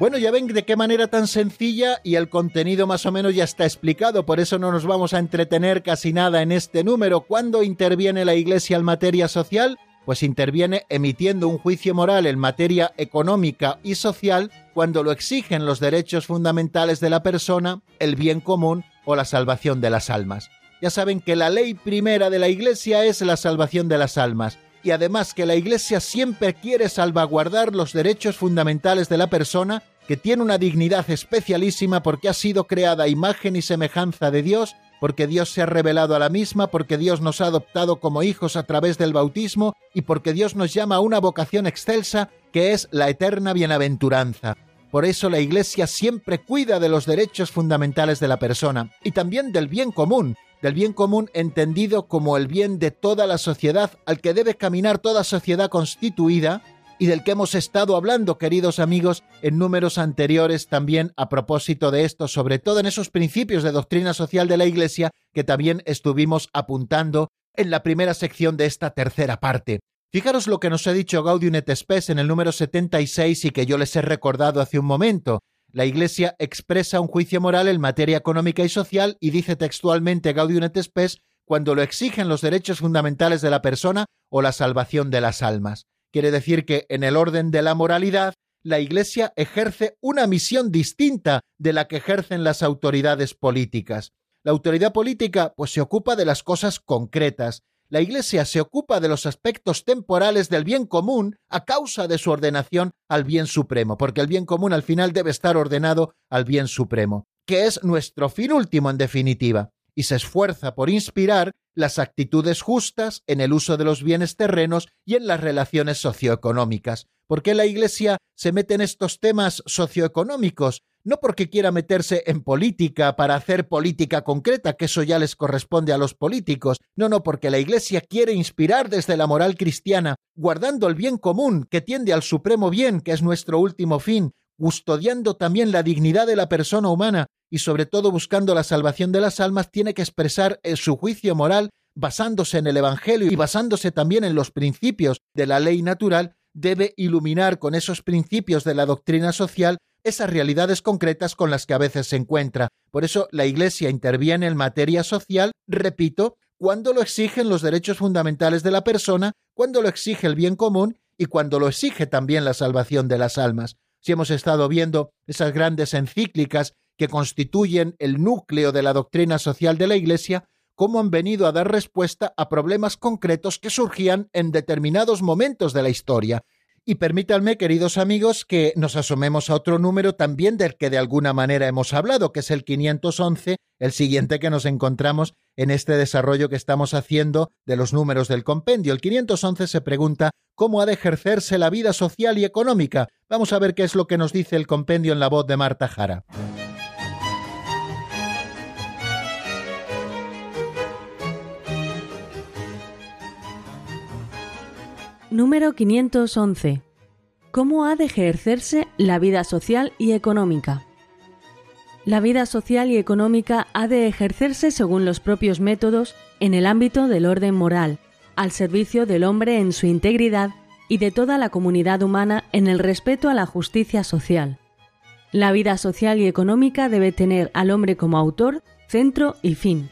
Bueno, ya ven de qué manera tan sencilla y el contenido más o menos ya está explicado, por eso no nos vamos a entretener casi nada en este número. ¿Cuándo interviene la Iglesia en materia social? Pues interviene emitiendo un juicio moral en materia económica y social cuando lo exigen los derechos fundamentales de la persona, el bien común o la salvación de las almas. Ya saben que la ley primera de la Iglesia es la salvación de las almas y además que la Iglesia siempre quiere salvaguardar los derechos fundamentales de la persona que tiene una dignidad especialísima porque ha sido creada imagen y semejanza de Dios, porque Dios se ha revelado a la misma, porque Dios nos ha adoptado como hijos a través del bautismo y porque Dios nos llama a una vocación excelsa que es la eterna bienaventuranza. Por eso la Iglesia siempre cuida de los derechos fundamentales de la persona y también del bien común, del bien común entendido como el bien de toda la sociedad al que debe caminar toda sociedad constituida y del que hemos estado hablando, queridos amigos, en números anteriores también a propósito de esto, sobre todo en esos principios de doctrina social de la Iglesia que también estuvimos apuntando en la primera sección de esta tercera parte. Fijaros lo que nos ha dicho Gaudium et Spes en el número 76 y que yo les he recordado hace un momento. La Iglesia expresa un juicio moral en materia económica y social y dice textualmente Gaudium et Spes cuando lo exigen los derechos fundamentales de la persona o la salvación de las almas. Quiere decir que en el orden de la moralidad, la Iglesia ejerce una misión distinta de la que ejercen las autoridades políticas. La autoridad política pues se ocupa de las cosas concretas. La Iglesia se ocupa de los aspectos temporales del bien común a causa de su ordenación al bien supremo, porque el bien común al final debe estar ordenado al bien supremo, que es nuestro fin último en definitiva, y se esfuerza por inspirar las actitudes justas en el uso de los bienes terrenos y en las relaciones socioeconómicas. ¿Por qué la Iglesia se mete en estos temas socioeconómicos? No porque quiera meterse en política para hacer política concreta, que eso ya les corresponde a los políticos. No, no, porque la Iglesia quiere inspirar desde la moral cristiana, guardando el bien común que tiende al supremo bien, que es nuestro último fin, custodiando también la dignidad de la persona humana y sobre todo buscando la salvación de las almas, tiene que expresar en su juicio moral basándose en el Evangelio y basándose también en los principios de la ley natural, debe iluminar con esos principios de la doctrina social esas realidades concretas con las que a veces se encuentra. Por eso la Iglesia interviene en materia social, repito, cuando lo exigen los derechos fundamentales de la persona, cuando lo exige el bien común y cuando lo exige también la salvación de las almas. Si hemos estado viendo esas grandes encíclicas que constituyen el núcleo de la doctrina social de la Iglesia, cómo han venido a dar respuesta a problemas concretos que surgían en determinados momentos de la historia. Y permítanme, queridos amigos, que nos asomemos a otro número también del que de alguna manera hemos hablado, que es el 511, el siguiente que nos encontramos en este desarrollo que estamos haciendo de los números del compendio. El 511 se pregunta cómo ha de ejercerse la vida social y económica. Vamos a ver qué es lo que nos dice el compendio en la voz de Marta Jara. Número 511. ¿Cómo ha de ejercerse la vida social y económica? La vida social y económica ha de ejercerse según los propios métodos en el ámbito del orden moral, al servicio del hombre en su integridad y de toda la comunidad humana en el respeto a la justicia social. La vida social y económica debe tener al hombre como autor, centro y fin.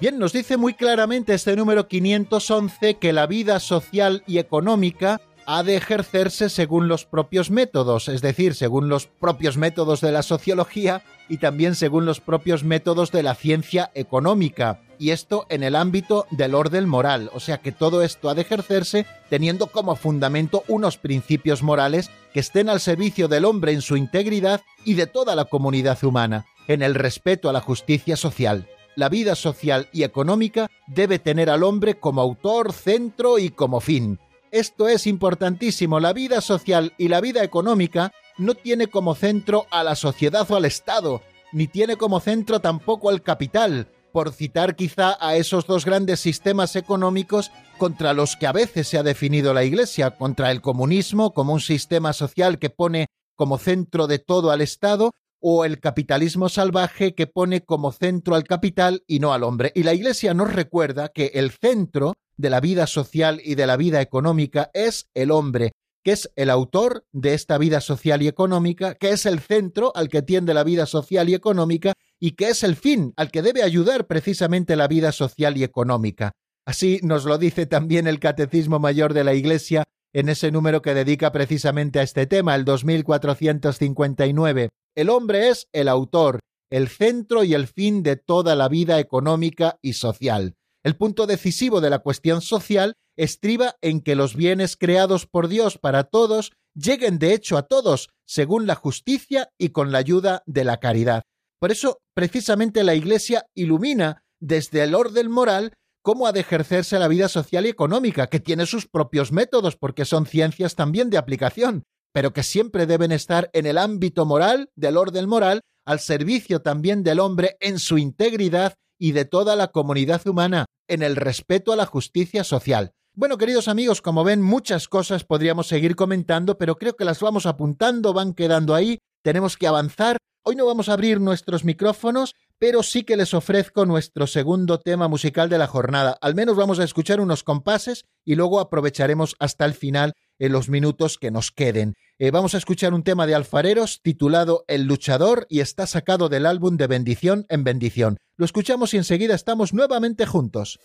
Bien, nos dice muy claramente este número 511 que la vida social y económica ha de ejercerse según los propios métodos, es decir, según los propios métodos de la sociología y también según los propios métodos de la ciencia económica, y esto en el ámbito del orden moral, o sea que todo esto ha de ejercerse teniendo como fundamento unos principios morales que estén al servicio del hombre en su integridad y de toda la comunidad humana, en el respeto a la justicia social la vida social y económica debe tener al hombre como autor, centro y como fin. Esto es importantísimo. La vida social y la vida económica no tiene como centro a la sociedad o al Estado, ni tiene como centro tampoco al capital, por citar quizá a esos dos grandes sistemas económicos contra los que a veces se ha definido la Iglesia, contra el comunismo como un sistema social que pone como centro de todo al Estado o el capitalismo salvaje que pone como centro al capital y no al hombre. Y la Iglesia nos recuerda que el centro de la vida social y de la vida económica es el hombre, que es el autor de esta vida social y económica, que es el centro al que tiende la vida social y económica y que es el fin al que debe ayudar precisamente la vida social y económica. Así nos lo dice también el Catecismo Mayor de la Iglesia en ese número que dedica precisamente a este tema, el 2459. El hombre es el autor, el centro y el fin de toda la vida económica y social. El punto decisivo de la cuestión social estriba en que los bienes creados por Dios para todos lleguen de hecho a todos, según la justicia y con la ayuda de la caridad. Por eso, precisamente la Iglesia ilumina desde el orden moral cómo ha de ejercerse la vida social y económica, que tiene sus propios métodos, porque son ciencias también de aplicación, pero que siempre deben estar en el ámbito moral, del orden moral, al servicio también del hombre en su integridad y de toda la comunidad humana, en el respeto a la justicia social. Bueno, queridos amigos, como ven, muchas cosas podríamos seguir comentando, pero creo que las vamos apuntando, van quedando ahí, tenemos que avanzar. Hoy no vamos a abrir nuestros micrófonos, pero sí que les ofrezco nuestro segundo tema musical de la jornada. Al menos vamos a escuchar unos compases y luego aprovecharemos hasta el final en los minutos que nos queden. Eh, vamos a escuchar un tema de Alfareros titulado El luchador y está sacado del álbum de Bendición en Bendición. Lo escuchamos y enseguida estamos nuevamente juntos.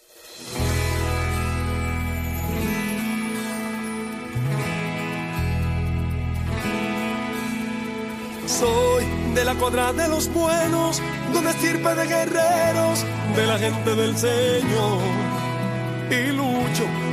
Soy de la cuadra de los buenos, donde estirpe de guerreros, de la gente del Señor. Y lucho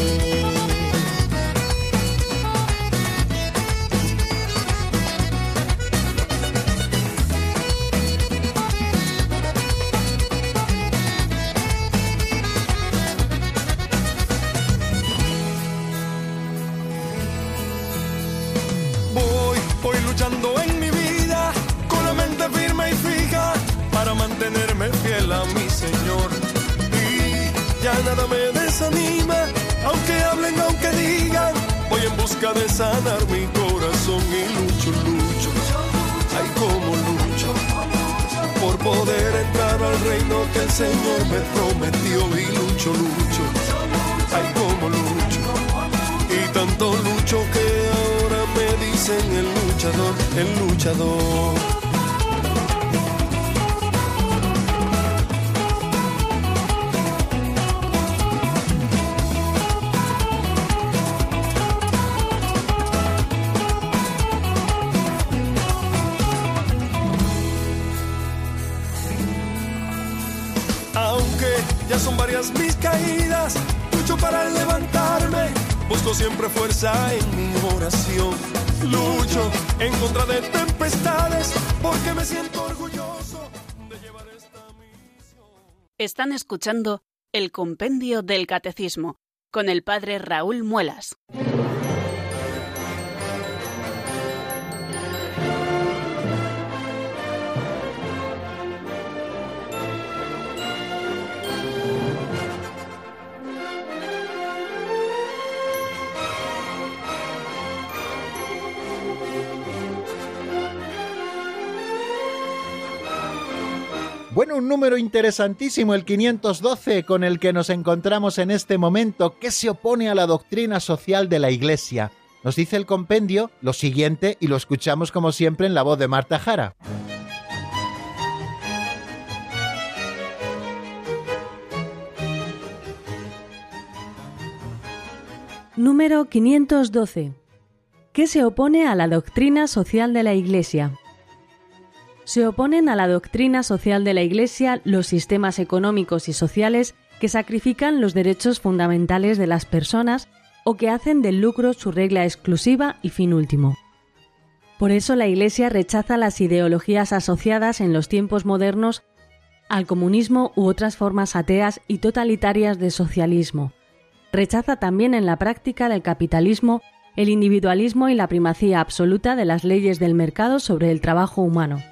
Nada me desanima, aunque hablen, aunque digan, voy en busca de sanar mi corazón y lucho, lucho, ay como lucho, por poder entrar al reino que el Señor me prometió y lucho, lucho, ay como lucho, y tanto lucho que ahora me dicen el luchador, el luchador. Siempre fuerza en mi oración. Lucho en contra de tempestades, porque me siento orgulloso de llevar esta misión. Están escuchando el Compendio del Catecismo con el Padre Raúl Muelas. Bueno, un número interesantísimo, el 512, con el que nos encontramos en este momento, que se opone a la doctrina social de la Iglesia. Nos dice el compendio lo siguiente y lo escuchamos como siempre en la voz de Marta Jara. Número 512. ¿Qué se opone a la doctrina social de la Iglesia? Se oponen a la doctrina social de la Iglesia los sistemas económicos y sociales que sacrifican los derechos fundamentales de las personas o que hacen del lucro su regla exclusiva y fin último. Por eso la Iglesia rechaza las ideologías asociadas en los tiempos modernos al comunismo u otras formas ateas y totalitarias de socialismo. Rechaza también en la práctica del capitalismo el individualismo y la primacía absoluta de las leyes del mercado sobre el trabajo humano.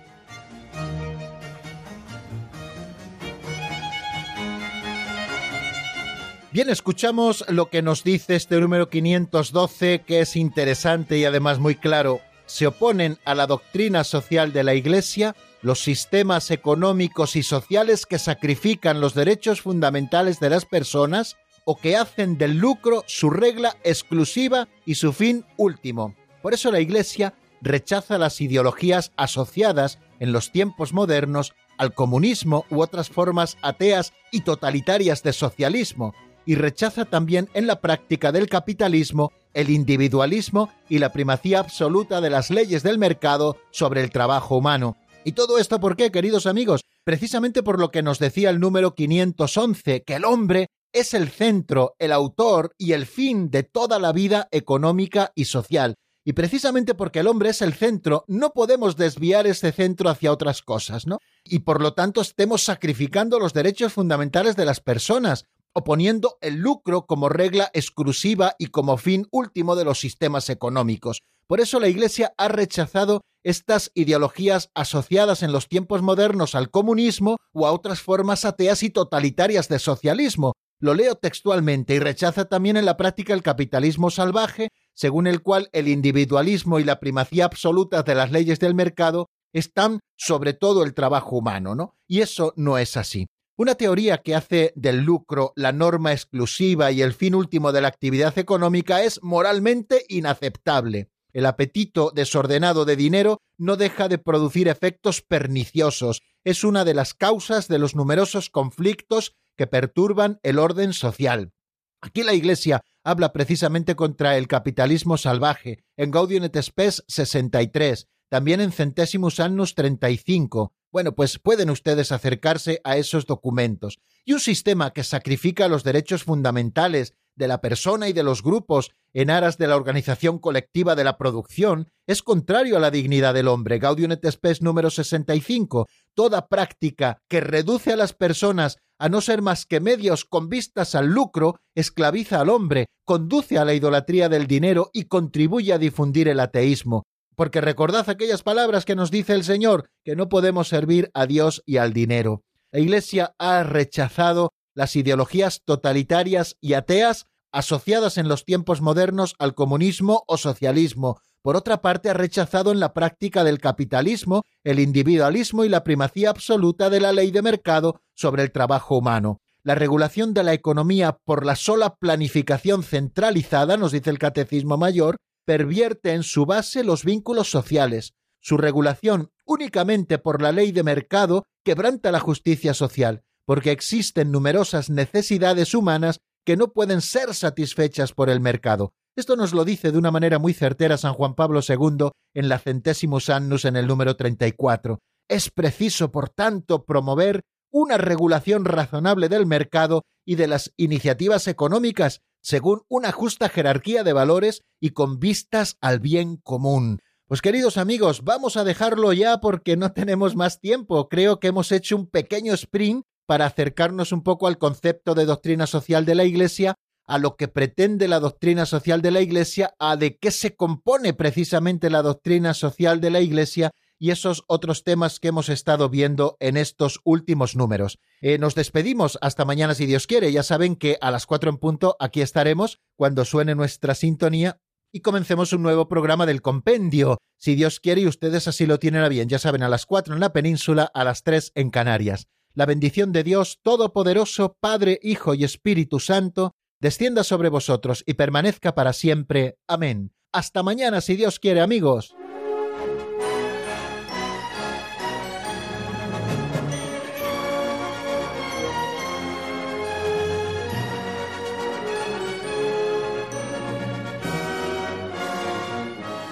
Bien, escuchamos lo que nos dice este número 512, que es interesante y además muy claro. Se oponen a la doctrina social de la Iglesia los sistemas económicos y sociales que sacrifican los derechos fundamentales de las personas o que hacen del lucro su regla exclusiva y su fin último. Por eso la Iglesia rechaza las ideologías asociadas en los tiempos modernos al comunismo u otras formas ateas y totalitarias de socialismo, y rechaza también en la práctica del capitalismo el individualismo y la primacía absoluta de las leyes del mercado sobre el trabajo humano. ¿Y todo esto por qué, queridos amigos? Precisamente por lo que nos decía el número 511, que el hombre es el centro, el autor y el fin de toda la vida económica y social. Y precisamente porque el hombre es el centro, no podemos desviar ese centro hacia otras cosas, ¿no? Y por lo tanto estemos sacrificando los derechos fundamentales de las personas, oponiendo el lucro como regla exclusiva y como fin último de los sistemas económicos. Por eso la Iglesia ha rechazado estas ideologías asociadas en los tiempos modernos al comunismo o a otras formas ateas y totalitarias de socialismo. Lo leo textualmente y rechaza también en la práctica el capitalismo salvaje, según el cual el individualismo y la primacía absoluta de las leyes del mercado están sobre todo el trabajo humano, ¿no? Y eso no es así. Una teoría que hace del lucro la norma exclusiva y el fin último de la actividad económica es moralmente inaceptable. El apetito desordenado de dinero no deja de producir efectos perniciosos. Es una de las causas de los numerosos conflictos que perturban el orden social. Aquí la Iglesia habla precisamente contra el capitalismo salvaje, en Gaudium et Spes 63, también en Centésimos Annus 35, bueno, pues pueden ustedes acercarse a esos documentos. Y un sistema que sacrifica los derechos fundamentales de la persona y de los grupos en aras de la organización colectiva de la producción es contrario a la dignidad del hombre. Gaudium et Spes número 65. Toda práctica que reduce a las personas a no ser más que medios con vistas al lucro esclaviza al hombre, conduce a la idolatría del dinero y contribuye a difundir el ateísmo porque recordad aquellas palabras que nos dice el Señor, que no podemos servir a Dios y al dinero. La Iglesia ha rechazado las ideologías totalitarias y ateas asociadas en los tiempos modernos al comunismo o socialismo. Por otra parte, ha rechazado en la práctica del capitalismo el individualismo y la primacía absoluta de la ley de mercado sobre el trabajo humano. La regulación de la economía por la sola planificación centralizada, nos dice el Catecismo Mayor, pervierte en su base los vínculos sociales. Su regulación únicamente por la ley de mercado quebranta la justicia social, porque existen numerosas necesidades humanas que no pueden ser satisfechas por el mercado. Esto nos lo dice de una manera muy certera San Juan Pablo II en la Centésimos Annus en el número 34. Es preciso, por tanto, promover una regulación razonable del mercado y de las iniciativas económicas, según una justa jerarquía de valores y con vistas al bien común. Pues queridos amigos, vamos a dejarlo ya porque no tenemos más tiempo. Creo que hemos hecho un pequeño sprint para acercarnos un poco al concepto de doctrina social de la Iglesia, a lo que pretende la doctrina social de la Iglesia, a de qué se compone precisamente la doctrina social de la Iglesia y esos otros temas que hemos estado viendo en estos últimos números. Eh, nos despedimos hasta mañana si Dios quiere. Ya saben que a las cuatro en punto aquí estaremos cuando suene nuestra sintonía y comencemos un nuevo programa del compendio, si Dios quiere y ustedes así lo tienen a bien, ya saben, a las cuatro en la península, a las tres en Canarias. La bendición de Dios Todopoderoso, Padre, Hijo y Espíritu Santo, descienda sobre vosotros y permanezca para siempre. Amén. Hasta mañana, si Dios quiere, amigos.